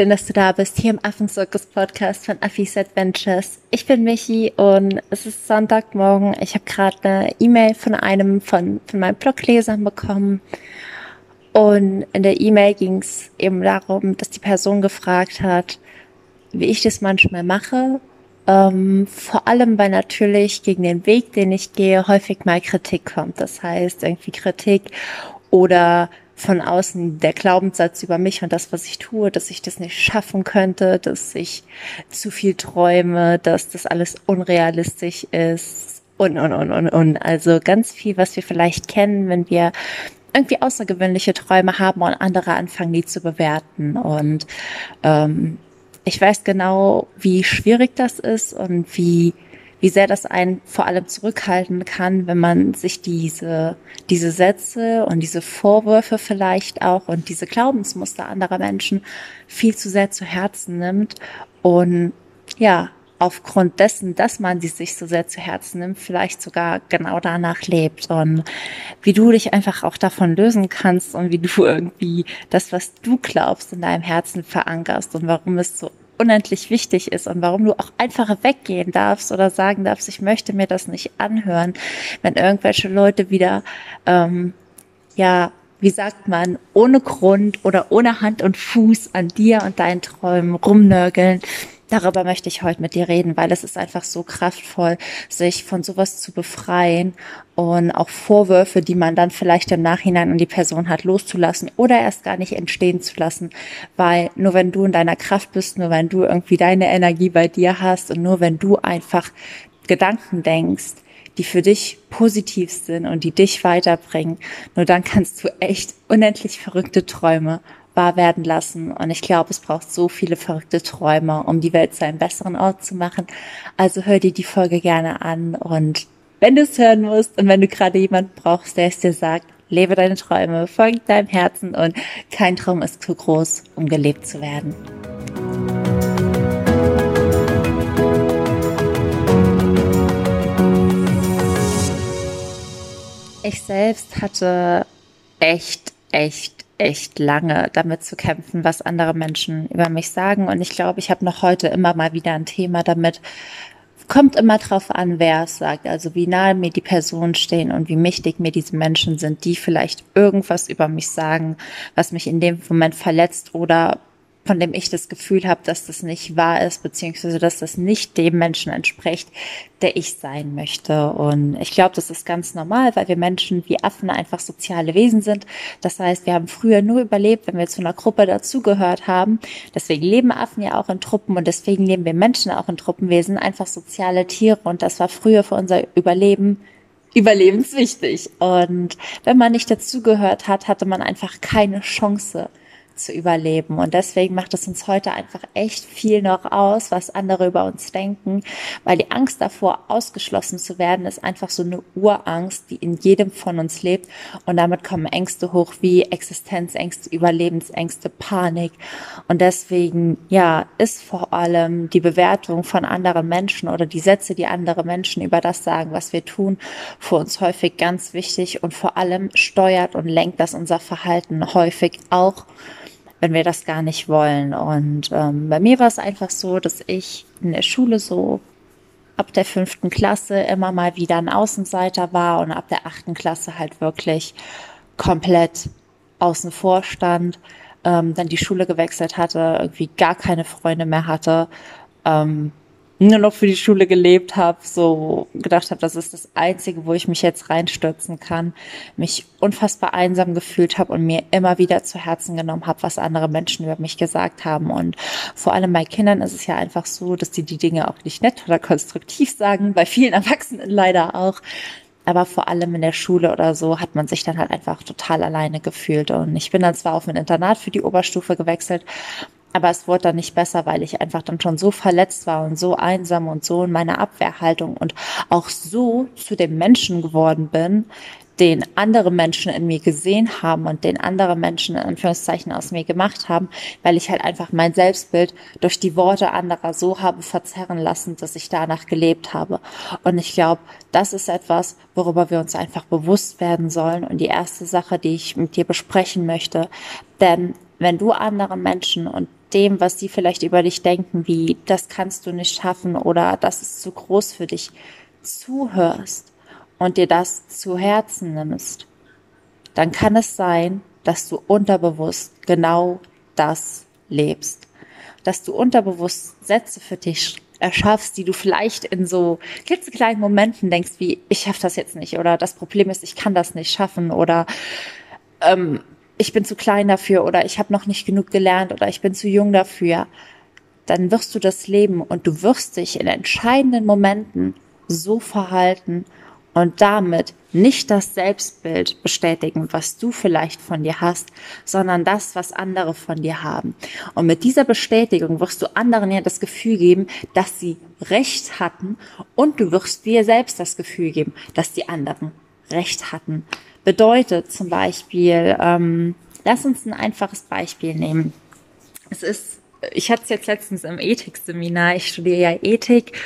Schön, dass du da bist, hier im Affenzirkus Podcast von Affis Adventures. Ich bin Michi und es ist Sonntagmorgen. Ich habe gerade eine E-Mail von einem von, von meinen Bloglesern bekommen. Und in der E-Mail ging es eben darum, dass die Person gefragt hat, wie ich das manchmal mache. Ähm, vor allem, weil natürlich gegen den Weg, den ich gehe, häufig mal Kritik kommt. Das heißt, irgendwie Kritik oder von außen der Glaubenssatz über mich und das, was ich tue, dass ich das nicht schaffen könnte, dass ich zu viel träume, dass das alles unrealistisch ist und, und, und, und, und. Also ganz viel, was wir vielleicht kennen, wenn wir irgendwie außergewöhnliche Träume haben und andere anfangen, die zu bewerten. Und ähm, ich weiß genau, wie schwierig das ist und wie wie sehr das einen vor allem zurückhalten kann, wenn man sich diese, diese Sätze und diese Vorwürfe vielleicht auch und diese Glaubensmuster anderer Menschen viel zu sehr zu Herzen nimmt. Und ja, aufgrund dessen, dass man sie sich so sehr zu Herzen nimmt, vielleicht sogar genau danach lebt und wie du dich einfach auch davon lösen kannst und wie du irgendwie das, was du glaubst, in deinem Herzen verankerst und warum es so unendlich wichtig ist und warum du auch einfach weggehen darfst oder sagen darfst, ich möchte mir das nicht anhören, wenn irgendwelche Leute wieder, ähm, ja, wie sagt man, ohne Grund oder ohne Hand und Fuß an dir und deinen Träumen rumnörgeln darüber möchte ich heute mit dir reden, weil es ist einfach so kraftvoll, sich von sowas zu befreien und auch Vorwürfe, die man dann vielleicht im Nachhinein an die Person hat, loszulassen oder erst gar nicht entstehen zu lassen, weil nur wenn du in deiner Kraft bist, nur wenn du irgendwie deine Energie bei dir hast und nur wenn du einfach Gedanken denkst, die für dich positiv sind und die dich weiterbringen, nur dann kannst du echt unendlich verrückte Träume wahr werden lassen. Und ich glaube, es braucht so viele verrückte Träume, um die Welt zu einem besseren Ort zu machen. Also hör dir die Folge gerne an und wenn du es hören musst und wenn du gerade jemanden brauchst, der es dir sagt, lebe deine Träume, folge deinem Herzen und kein Traum ist zu groß, um gelebt zu werden. Ich selbst hatte echt, echt echt lange damit zu kämpfen, was andere Menschen über mich sagen. Und ich glaube, ich habe noch heute immer mal wieder ein Thema damit. Kommt immer drauf an, wer es sagt, also wie nahe mir die Personen stehen und wie wichtig mir diese Menschen sind, die vielleicht irgendwas über mich sagen, was mich in dem Moment verletzt oder von dem ich das Gefühl habe, dass das nicht wahr ist, beziehungsweise dass das nicht dem Menschen entspricht, der ich sein möchte. Und ich glaube, das ist ganz normal, weil wir Menschen wie Affen einfach soziale Wesen sind. Das heißt, wir haben früher nur überlebt, wenn wir zu einer Gruppe dazugehört haben. Deswegen leben Affen ja auch in Truppen und deswegen leben wir Menschen auch in Truppen. Wir sind einfach soziale Tiere und das war früher für unser Überleben überlebenswichtig. Und wenn man nicht dazugehört hat, hatte man einfach keine Chance zu überleben. Und deswegen macht es uns heute einfach echt viel noch aus, was andere über uns denken, weil die Angst davor, ausgeschlossen zu werden, ist einfach so eine Urangst, die in jedem von uns lebt. Und damit kommen Ängste hoch wie Existenzängste, Überlebensängste, Panik. Und deswegen, ja, ist vor allem die Bewertung von anderen Menschen oder die Sätze, die andere Menschen über das sagen, was wir tun, für uns häufig ganz wichtig und vor allem steuert und lenkt das unser Verhalten häufig auch wenn wir das gar nicht wollen. Und ähm, bei mir war es einfach so, dass ich in der Schule so ab der fünften Klasse immer mal wieder ein Außenseiter war und ab der achten Klasse halt wirklich komplett außen vor stand, ähm, dann die Schule gewechselt hatte, irgendwie gar keine Freunde mehr hatte, ähm, nur noch für die Schule gelebt habe, so gedacht habe, das ist das Einzige, wo ich mich jetzt reinstürzen kann, mich unfassbar einsam gefühlt habe und mir immer wieder zu Herzen genommen habe, was andere Menschen über mich gesagt haben. Und vor allem bei Kindern ist es ja einfach so, dass die die Dinge auch nicht nett oder konstruktiv sagen, bei vielen Erwachsenen leider auch. Aber vor allem in der Schule oder so hat man sich dann halt einfach total alleine gefühlt. Und ich bin dann zwar auf ein Internat für die Oberstufe gewechselt, aber es wurde dann nicht besser, weil ich einfach dann schon so verletzt war und so einsam und so in meiner Abwehrhaltung und auch so zu dem Menschen geworden bin, den andere Menschen in mir gesehen haben und den andere Menschen in Anführungszeichen aus mir gemacht haben, weil ich halt einfach mein Selbstbild durch die Worte anderer so habe verzerren lassen, dass ich danach gelebt habe. Und ich glaube, das ist etwas, worüber wir uns einfach bewusst werden sollen. Und die erste Sache, die ich mit dir besprechen möchte, denn wenn du anderen Menschen und dem, was sie vielleicht über dich denken, wie das kannst du nicht schaffen oder das ist zu groß für dich, zuhörst und dir das zu Herzen nimmst, dann kann es sein, dass du unterbewusst genau das lebst. Dass du unterbewusst Sätze für dich erschaffst, die du vielleicht in so klitzekleinen Momenten denkst, wie ich schaffe das jetzt nicht oder das Problem ist, ich kann das nicht schaffen oder ähm, ich bin zu klein dafür oder ich habe noch nicht genug gelernt oder ich bin zu jung dafür, dann wirst du das leben und du wirst dich in entscheidenden Momenten so verhalten und damit nicht das Selbstbild bestätigen, was du vielleicht von dir hast, sondern das, was andere von dir haben. Und mit dieser Bestätigung wirst du anderen ja das Gefühl geben, dass sie Recht hatten und du wirst dir selbst das Gefühl geben, dass die anderen Recht hatten. Bedeutet zum Beispiel, ähm, lass uns ein einfaches Beispiel nehmen. Es ist ich hatte es jetzt letztens im Ethikseminar, ich studiere ja Ethik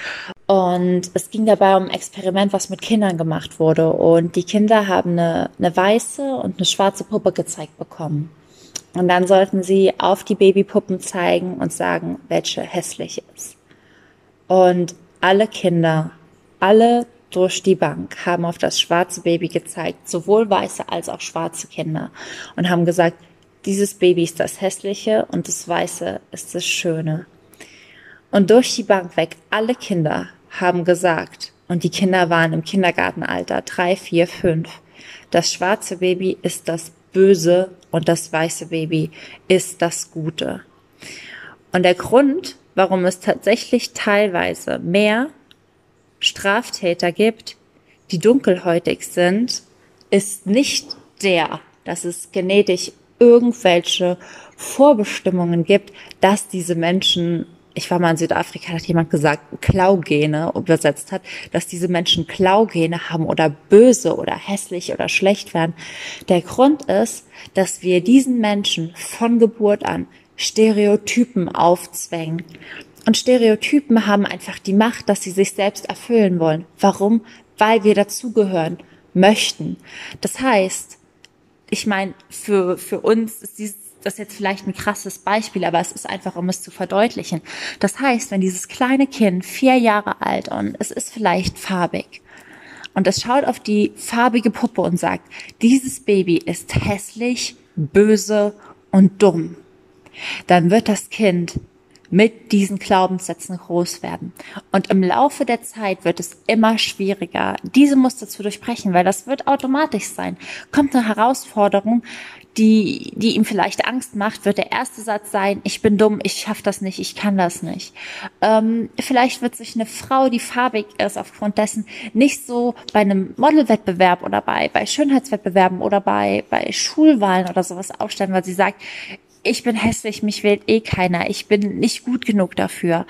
und es ging dabei um ein Experiment, was mit Kindern gemacht wurde. Und die Kinder haben eine, eine weiße und eine schwarze Puppe gezeigt bekommen. Und dann sollten sie auf die Babypuppen zeigen und sagen, welche hässlich ist. Und alle Kinder, alle durch die Bank haben auf das schwarze Baby gezeigt, sowohl weiße als auch schwarze Kinder. Und haben gesagt, dieses Baby ist das hässliche und das weiße ist das schöne. Und durch die Bank weg, alle Kinder haben gesagt, und die Kinder waren im Kindergartenalter, drei, vier, fünf, das schwarze Baby ist das Böse und das weiße Baby ist das Gute. Und der Grund, warum es tatsächlich teilweise mehr Straftäter gibt, die dunkelhäutig sind, ist nicht der, dass es genetisch irgendwelche Vorbestimmungen gibt, dass diese Menschen ich war mal in Südafrika, hat jemand gesagt, Klaugene übersetzt hat, dass diese Menschen Klaugene haben oder böse oder hässlich oder schlecht werden. Der Grund ist, dass wir diesen Menschen von Geburt an Stereotypen aufzwängen. Und Stereotypen haben einfach die Macht, dass sie sich selbst erfüllen wollen. Warum? Weil wir dazugehören möchten. Das heißt, ich meine, für, für uns ist dieses das jetzt vielleicht ein krasses Beispiel, aber es ist einfach, um es zu verdeutlichen. Das heißt, wenn dieses kleine Kind vier Jahre alt und es ist vielleicht farbig und es schaut auf die farbige Puppe und sagt, dieses Baby ist hässlich, böse und dumm, dann wird das Kind mit diesen Glaubenssätzen groß werden. Und im Laufe der Zeit wird es immer schwieriger, diese Muster zu durchbrechen, weil das wird automatisch sein. Kommt eine Herausforderung, die, die ihm vielleicht Angst macht, wird der erste Satz sein, ich bin dumm, ich schaff das nicht, ich kann das nicht. Ähm, vielleicht wird sich eine Frau, die farbig ist, aufgrund dessen nicht so bei einem Modelwettbewerb oder bei, bei Schönheitswettbewerben oder bei, bei Schulwahlen oder sowas aufstellen, weil sie sagt, ich bin hässlich, mich wählt eh keiner, ich bin nicht gut genug dafür.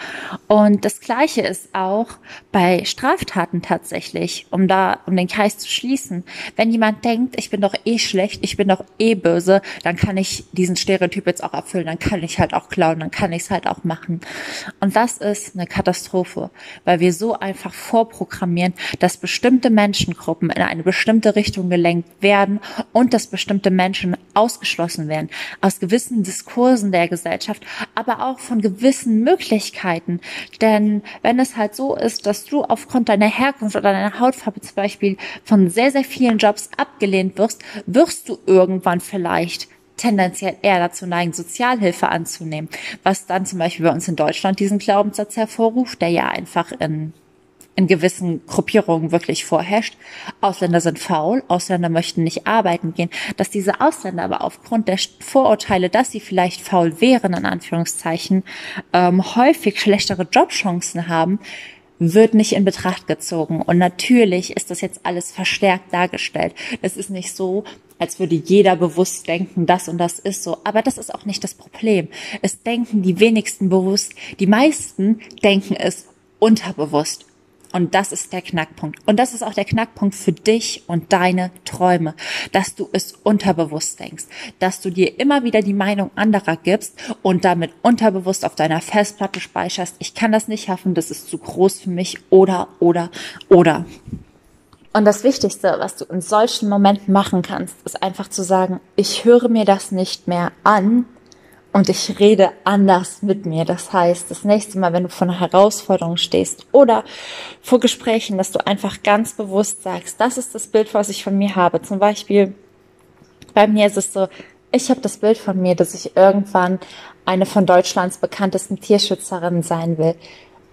Und das Gleiche ist auch bei Straftaten tatsächlich, um da, um den Kreis zu schließen. Wenn jemand denkt, ich bin doch eh schlecht, ich bin doch eh böse, dann kann ich diesen Stereotyp jetzt auch erfüllen, dann kann ich halt auch klauen, dann kann ich es halt auch machen. Und das ist eine Katastrophe, weil wir so einfach vorprogrammieren, dass bestimmte Menschengruppen in eine bestimmte Richtung gelenkt werden und dass bestimmte Menschen ausgeschlossen werden aus gewissen Diskursen der Gesellschaft, aber auch von gewissen Möglichkeiten. Denn wenn es halt so ist, dass du aufgrund deiner Herkunft oder deiner Hautfarbe zum Beispiel von sehr, sehr vielen Jobs abgelehnt wirst, wirst du irgendwann vielleicht tendenziell eher dazu neigen, Sozialhilfe anzunehmen, was dann zum Beispiel bei uns in Deutschland diesen Glaubenssatz hervorruft, der ja einfach in in gewissen Gruppierungen wirklich vorherrscht. Ausländer sind faul, Ausländer möchten nicht arbeiten gehen. Dass diese Ausländer aber aufgrund der Vorurteile, dass sie vielleicht faul wären, in Anführungszeichen, ähm, häufig schlechtere Jobchancen haben, wird nicht in Betracht gezogen. Und natürlich ist das jetzt alles verstärkt dargestellt. Es ist nicht so, als würde jeder bewusst denken, das und das ist so. Aber das ist auch nicht das Problem. Es denken die wenigsten bewusst. Die meisten denken es unterbewusst. Und das ist der Knackpunkt. Und das ist auch der Knackpunkt für dich und deine Träume, dass du es unterbewusst denkst, dass du dir immer wieder die Meinung anderer gibst und damit unterbewusst auf deiner Festplatte speicherst, ich kann das nicht schaffen, das ist zu groß für mich oder, oder, oder. Und das Wichtigste, was du in solchen Momenten machen kannst, ist einfach zu sagen, ich höre mir das nicht mehr an und ich rede anders mit mir. Das heißt, das nächste Mal, wenn du vor einer Herausforderung stehst oder vor Gesprächen, dass du einfach ganz bewusst sagst, das ist das Bild, was ich von mir habe. Zum Beispiel, bei mir ist es so, ich habe das Bild von mir, dass ich irgendwann eine von Deutschlands bekanntesten Tierschützerinnen sein will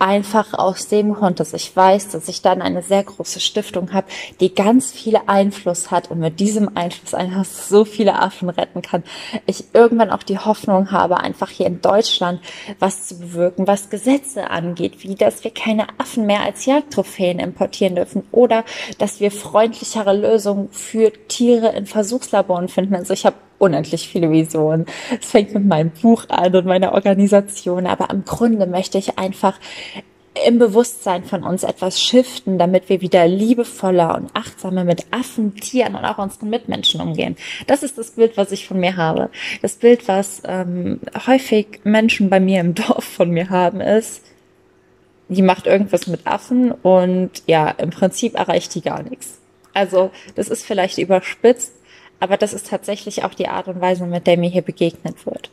einfach aus dem Grund, dass ich weiß, dass ich dann eine sehr große Stiftung habe, die ganz viel Einfluss hat und mit diesem Einfluss einfach so viele Affen retten kann. Ich irgendwann auch die Hoffnung habe, einfach hier in Deutschland was zu bewirken, was Gesetze angeht, wie dass wir keine Affen mehr als Jagdtrophäen importieren dürfen oder dass wir freundlichere Lösungen für Tiere in Versuchslaboren finden. Also ich habe unendlich viele Visionen. Es fängt mit meinem Buch an und meiner Organisation, aber im Grunde möchte ich einfach im Bewusstsein von uns etwas shiften, damit wir wieder liebevoller und achtsamer mit Affen, Tieren und auch unseren Mitmenschen umgehen. Das ist das Bild, was ich von mir habe. Das Bild, was ähm, häufig Menschen bei mir im Dorf von mir haben, ist, die macht irgendwas mit Affen und ja, im Prinzip erreicht die gar nichts. Also das ist vielleicht überspitzt, aber das ist tatsächlich auch die Art und Weise, mit der mir hier begegnet wird.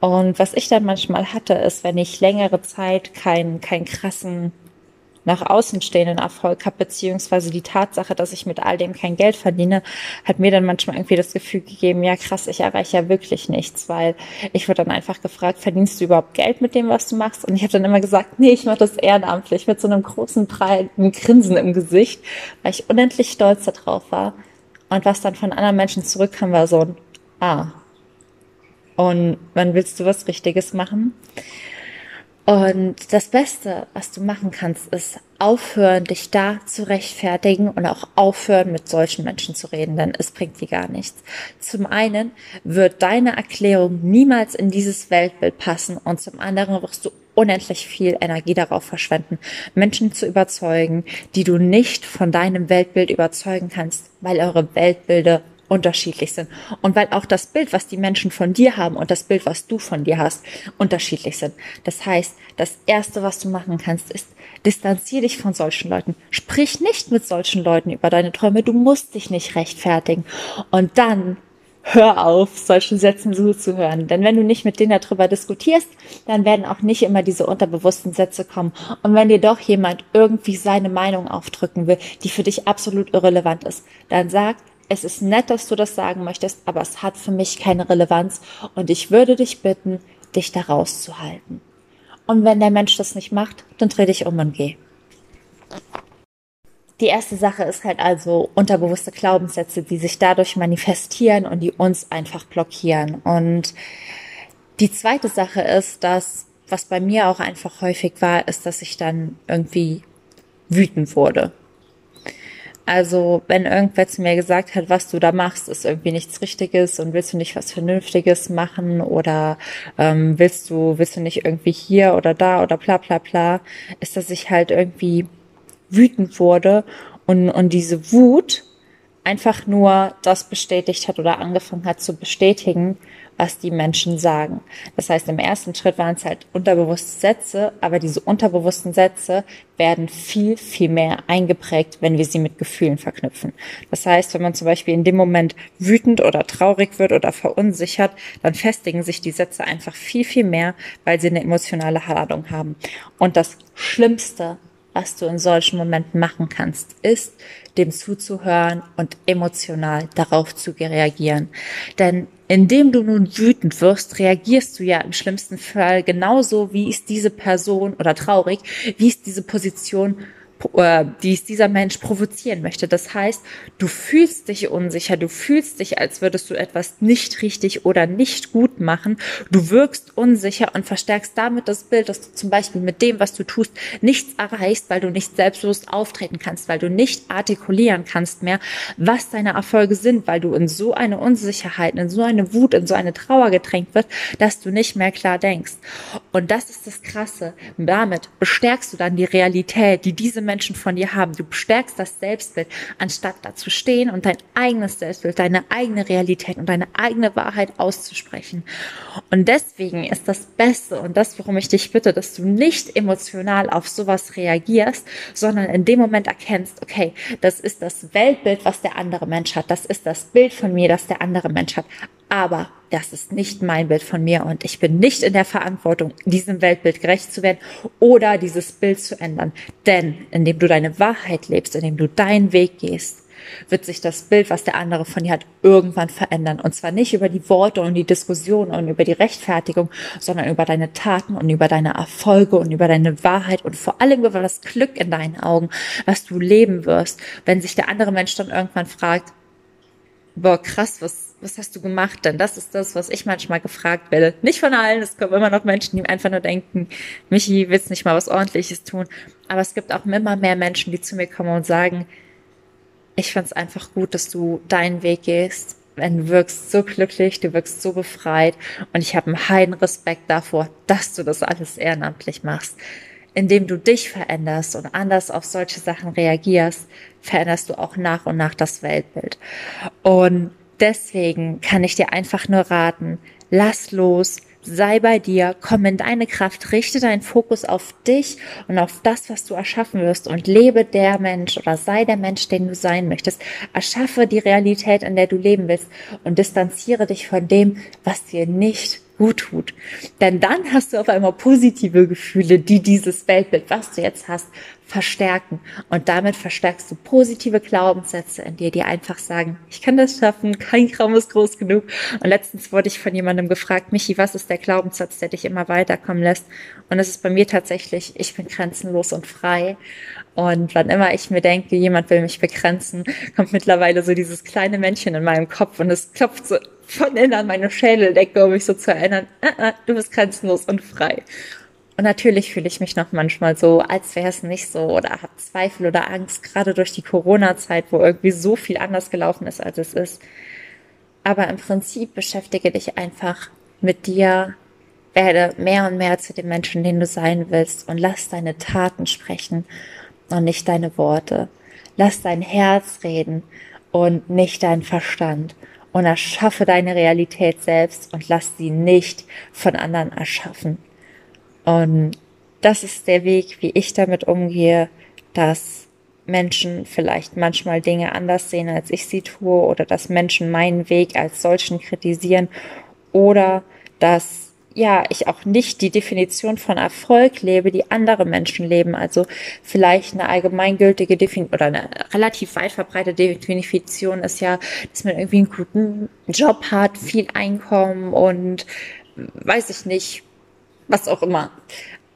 Und was ich dann manchmal hatte, ist, wenn ich längere Zeit keinen keinen krassen nach außen stehenden Erfolg habe, beziehungsweise die Tatsache, dass ich mit all dem kein Geld verdiene, hat mir dann manchmal irgendwie das Gefühl gegeben, ja krass, ich erreiche ja wirklich nichts, weil ich wurde dann einfach gefragt, verdienst du überhaupt Geld mit dem, was du machst? Und ich habe dann immer gesagt, nee, ich mache das ehrenamtlich mit so einem großen, breiten Grinsen im Gesicht, weil ich unendlich stolz darauf war, und was dann von anderen Menschen zurückkam, war so ein Ah. Und wann willst du was Richtiges machen? Und das Beste, was du machen kannst, ist aufhören, dich da zu rechtfertigen und auch aufhören, mit solchen Menschen zu reden, denn es bringt dir gar nichts. Zum einen wird deine Erklärung niemals in dieses Weltbild passen und zum anderen wirst du unendlich viel Energie darauf verschwenden, Menschen zu überzeugen, die du nicht von deinem Weltbild überzeugen kannst, weil eure Weltbilder unterschiedlich sind und weil auch das Bild, was die Menschen von dir haben und das Bild, was du von dir hast, unterschiedlich sind. Das heißt, das erste, was du machen kannst, ist distanzier dich von solchen Leuten. Sprich nicht mit solchen Leuten über deine Träume. Du musst dich nicht rechtfertigen. Und dann hör auf, solchen Sätzen zuzuhören. Denn wenn du nicht mit denen darüber diskutierst, dann werden auch nicht immer diese unterbewussten Sätze kommen. Und wenn dir doch jemand irgendwie seine Meinung aufdrücken will, die für dich absolut irrelevant ist, dann sag, es ist nett, dass du das sagen möchtest, aber es hat für mich keine Relevanz und ich würde dich bitten, dich da rauszuhalten. Und wenn der Mensch das nicht macht, dann dreh dich um und geh. Die erste Sache ist halt also unterbewusste Glaubenssätze, die sich dadurch manifestieren und die uns einfach blockieren. Und die zweite Sache ist, dass, was bei mir auch einfach häufig war, ist, dass ich dann irgendwie wütend wurde. Also wenn irgendwer zu mir gesagt hat, was du da machst, ist irgendwie nichts Richtiges und willst du nicht was Vernünftiges machen oder ähm, willst du willst du nicht irgendwie hier oder da oder bla bla bla, ist, dass ich halt irgendwie wütend wurde und und diese Wut einfach nur das bestätigt hat oder angefangen hat zu bestätigen, was die Menschen sagen. Das heißt, im ersten Schritt waren es halt unterbewusste Sätze, aber diese unterbewussten Sätze werden viel, viel mehr eingeprägt, wenn wir sie mit Gefühlen verknüpfen. Das heißt, wenn man zum Beispiel in dem Moment wütend oder traurig wird oder verunsichert, dann festigen sich die Sätze einfach viel, viel mehr, weil sie eine emotionale Ladung haben. Und das Schlimmste, was du in solchen Momenten machen kannst, ist, dem zuzuhören und emotional darauf zu reagieren. Denn indem du nun wütend wirst, reagierst du ja im schlimmsten Fall genauso, wie es diese Person oder traurig, wie es diese Position äh, die es dieser Mensch provozieren möchte. Das heißt, du fühlst dich unsicher, du fühlst dich, als würdest du etwas nicht richtig oder nicht gut machen. Du wirkst unsicher und verstärkst damit das Bild, dass du zum Beispiel mit dem, was du tust, nichts erreichst, weil du nicht selbstbewusst auftreten kannst, weil du nicht artikulieren kannst mehr, was deine Erfolge sind, weil du in so eine Unsicherheit, in so eine Wut, in so eine Trauer getränkt wirst, dass du nicht mehr klar denkst. Und das ist das Krasse. Damit bestärkst du dann die Realität, die diese Menschen von dir haben. Du bestärkst das Selbstbild, anstatt da zu stehen und dein eigenes Selbstbild, deine eigene Realität und deine eigene Wahrheit auszusprechen. Und deswegen ist das Beste und das, worum ich dich bitte, dass du nicht emotional auf sowas reagierst, sondern in dem Moment erkennst, okay, das ist das Weltbild, was der andere Mensch hat. Das ist das Bild von mir, das der andere Mensch hat. Aber das ist nicht mein Bild von mir und ich bin nicht in der Verantwortung, diesem Weltbild gerecht zu werden oder dieses Bild zu ändern. Denn indem du deine Wahrheit lebst, indem du deinen Weg gehst, wird sich das Bild, was der andere von dir hat, irgendwann verändern. Und zwar nicht über die Worte und die Diskussion und über die Rechtfertigung, sondern über deine Taten und über deine Erfolge und über deine Wahrheit und vor allem über das Glück in deinen Augen, was du leben wirst, wenn sich der andere Mensch dann irgendwann fragt, boah, krass, was, was hast du gemacht? Denn das ist das, was ich manchmal gefragt werde. Nicht von allen, es kommen immer noch Menschen, die einfach nur denken, Michi, willst nicht mal was ordentliches tun? Aber es gibt auch immer mehr Menschen, die zu mir kommen und sagen, ich find's einfach gut, dass du deinen Weg gehst. Du wirkst so glücklich, du wirkst so befreit und ich habe einen heiden Respekt davor, dass du das alles ehrenamtlich machst. Indem du dich veränderst und anders auf solche Sachen reagierst, veränderst du auch nach und nach das Weltbild. Und deswegen kann ich dir einfach nur raten, lass los, sei bei dir, komm in deine Kraft, richte deinen Fokus auf dich und auf das, was du erschaffen wirst und lebe der Mensch oder sei der Mensch, den du sein möchtest. Erschaffe die Realität, in der du leben willst und distanziere dich von dem, was dir nicht gut tut. Denn dann hast du auf einmal positive Gefühle, die dieses Weltbild, was du jetzt hast, verstärken. Und damit verstärkst du positive Glaubenssätze in dir, die einfach sagen, ich kann das schaffen, kein Traum ist groß genug. Und letztens wurde ich von jemandem gefragt, Michi, was ist der Glaubenssatz, der dich immer weiterkommen lässt? Und es ist bei mir tatsächlich, ich bin grenzenlos und frei. Und wann immer ich mir denke, jemand will mich begrenzen, kommt mittlerweile so dieses kleine Männchen in meinem Kopf und es klopft so von innen an meine Schädeldecke, um mich so zu erinnern, ah, ah, du bist grenzenlos und frei. Und natürlich fühle ich mich noch manchmal so, als wäre es nicht so oder habe Zweifel oder Angst, gerade durch die Corona-Zeit, wo irgendwie so viel anders gelaufen ist, als es ist. Aber im Prinzip beschäftige dich einfach mit dir, werde mehr und mehr zu dem Menschen, den du sein willst und lass deine Taten sprechen und nicht deine Worte. Lass dein Herz reden und nicht dein Verstand und erschaffe deine Realität selbst und lass sie nicht von anderen erschaffen. Und das ist der Weg, wie ich damit umgehe, dass Menschen vielleicht manchmal Dinge anders sehen, als ich sie tue, oder dass Menschen meinen Weg als solchen kritisieren, oder dass ja, ich auch nicht die Definition von Erfolg lebe, die andere Menschen leben. Also vielleicht eine allgemeingültige Definition oder eine relativ weit verbreitete Definition ist ja, dass man irgendwie einen guten Job hat, viel Einkommen und weiß ich nicht, was auch immer.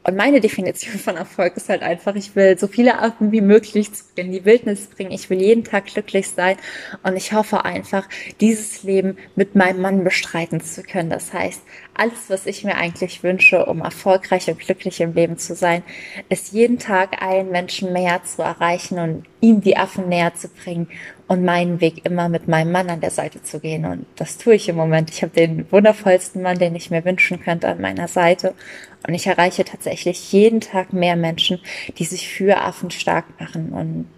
Und meine Definition von Erfolg ist halt einfach, ich will so viele Affen wie möglich in die Wildnis bringen. Ich will jeden Tag glücklich sein. Und ich hoffe einfach, dieses Leben mit meinem Mann bestreiten zu können. Das heißt, alles, was ich mir eigentlich wünsche, um erfolgreich und glücklich im Leben zu sein, ist jeden Tag einen Menschen mehr zu erreichen und ihm die Affen näher zu bringen und meinen Weg immer mit meinem Mann an der Seite zu gehen. Und das tue ich im Moment. Ich habe den wundervollsten Mann, den ich mir wünschen könnte, an meiner Seite. Und ich erreiche tatsächlich jeden Tag mehr Menschen, die sich für Affen stark machen. Und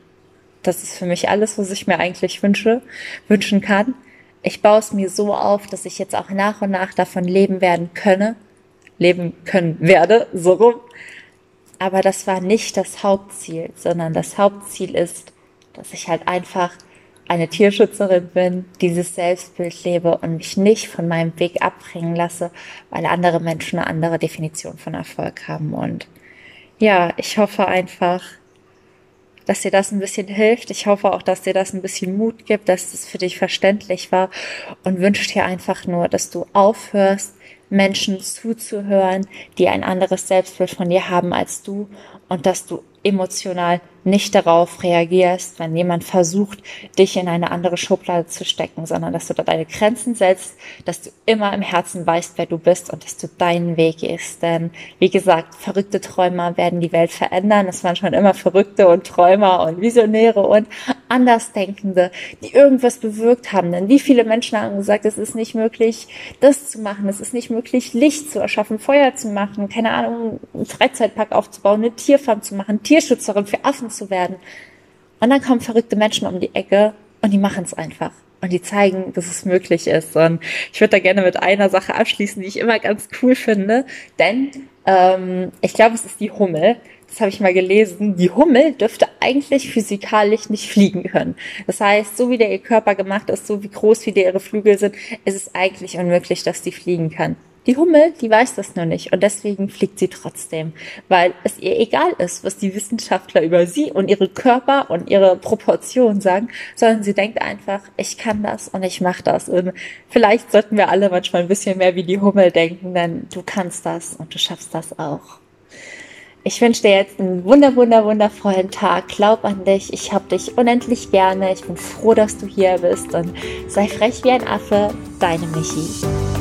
das ist für mich alles, was ich mir eigentlich wünsche, wünschen kann. Ich baue es mir so auf, dass ich jetzt auch nach und nach davon leben werden könne, leben können werde, so rum. Aber das war nicht das Hauptziel, sondern das Hauptziel ist, dass ich halt einfach eine Tierschützerin bin, dieses Selbstbild lebe und mich nicht von meinem Weg abbringen lasse, weil andere Menschen eine andere Definition von Erfolg haben. Und ja, ich hoffe einfach, dass dir das ein bisschen hilft. Ich hoffe auch, dass dir das ein bisschen Mut gibt, dass es für dich verständlich war und wünsche dir einfach nur, dass du aufhörst, Menschen zuzuhören, die ein anderes Selbstbild von dir haben als du und dass du emotional nicht darauf reagierst, wenn jemand versucht, dich in eine andere Schublade zu stecken, sondern dass du da deine Grenzen setzt, dass du immer im Herzen weißt, wer du bist und dass du deinen Weg gehst. Denn wie gesagt, verrückte Träumer werden die Welt verändern. Es waren schon immer Verrückte und Träumer und Visionäre und Andersdenkende, die irgendwas bewirkt haben. Denn wie viele Menschen haben gesagt, es ist nicht möglich, das zu machen, es ist nicht möglich, Licht zu erschaffen, Feuer zu machen, keine Ahnung, einen Freizeitpark aufzubauen, eine Tierfarm zu machen, Tierschützerin für Affen zu werden. Und dann kommen verrückte Menschen um die Ecke und die machen es einfach. Und die zeigen, dass es möglich ist. Und ich würde da gerne mit einer Sache abschließen, die ich immer ganz cool finde. Denn ähm, ich glaube, es ist die Hummel. das habe ich mal gelesen, die Hummel dürfte eigentlich physikalisch nicht fliegen können. Das heißt, so wie der ihr Körper gemacht ist, so wie groß wie der ihre Flügel sind, ist es eigentlich unmöglich, dass die fliegen kann. Die Hummel, die weiß das nur nicht und deswegen fliegt sie trotzdem, weil es ihr egal ist, was die Wissenschaftler über sie und ihre Körper und ihre Proportionen sagen, sondern sie denkt einfach, ich kann das und ich mache das. Und vielleicht sollten wir alle manchmal ein bisschen mehr wie die Hummel denken, denn du kannst das und du schaffst das auch. Ich wünsche dir jetzt einen wunder, wunder, wundervollen Tag. Glaub an dich. Ich hab dich unendlich gerne. Ich bin froh, dass du hier bist und sei frech wie ein Affe. Deine Michi.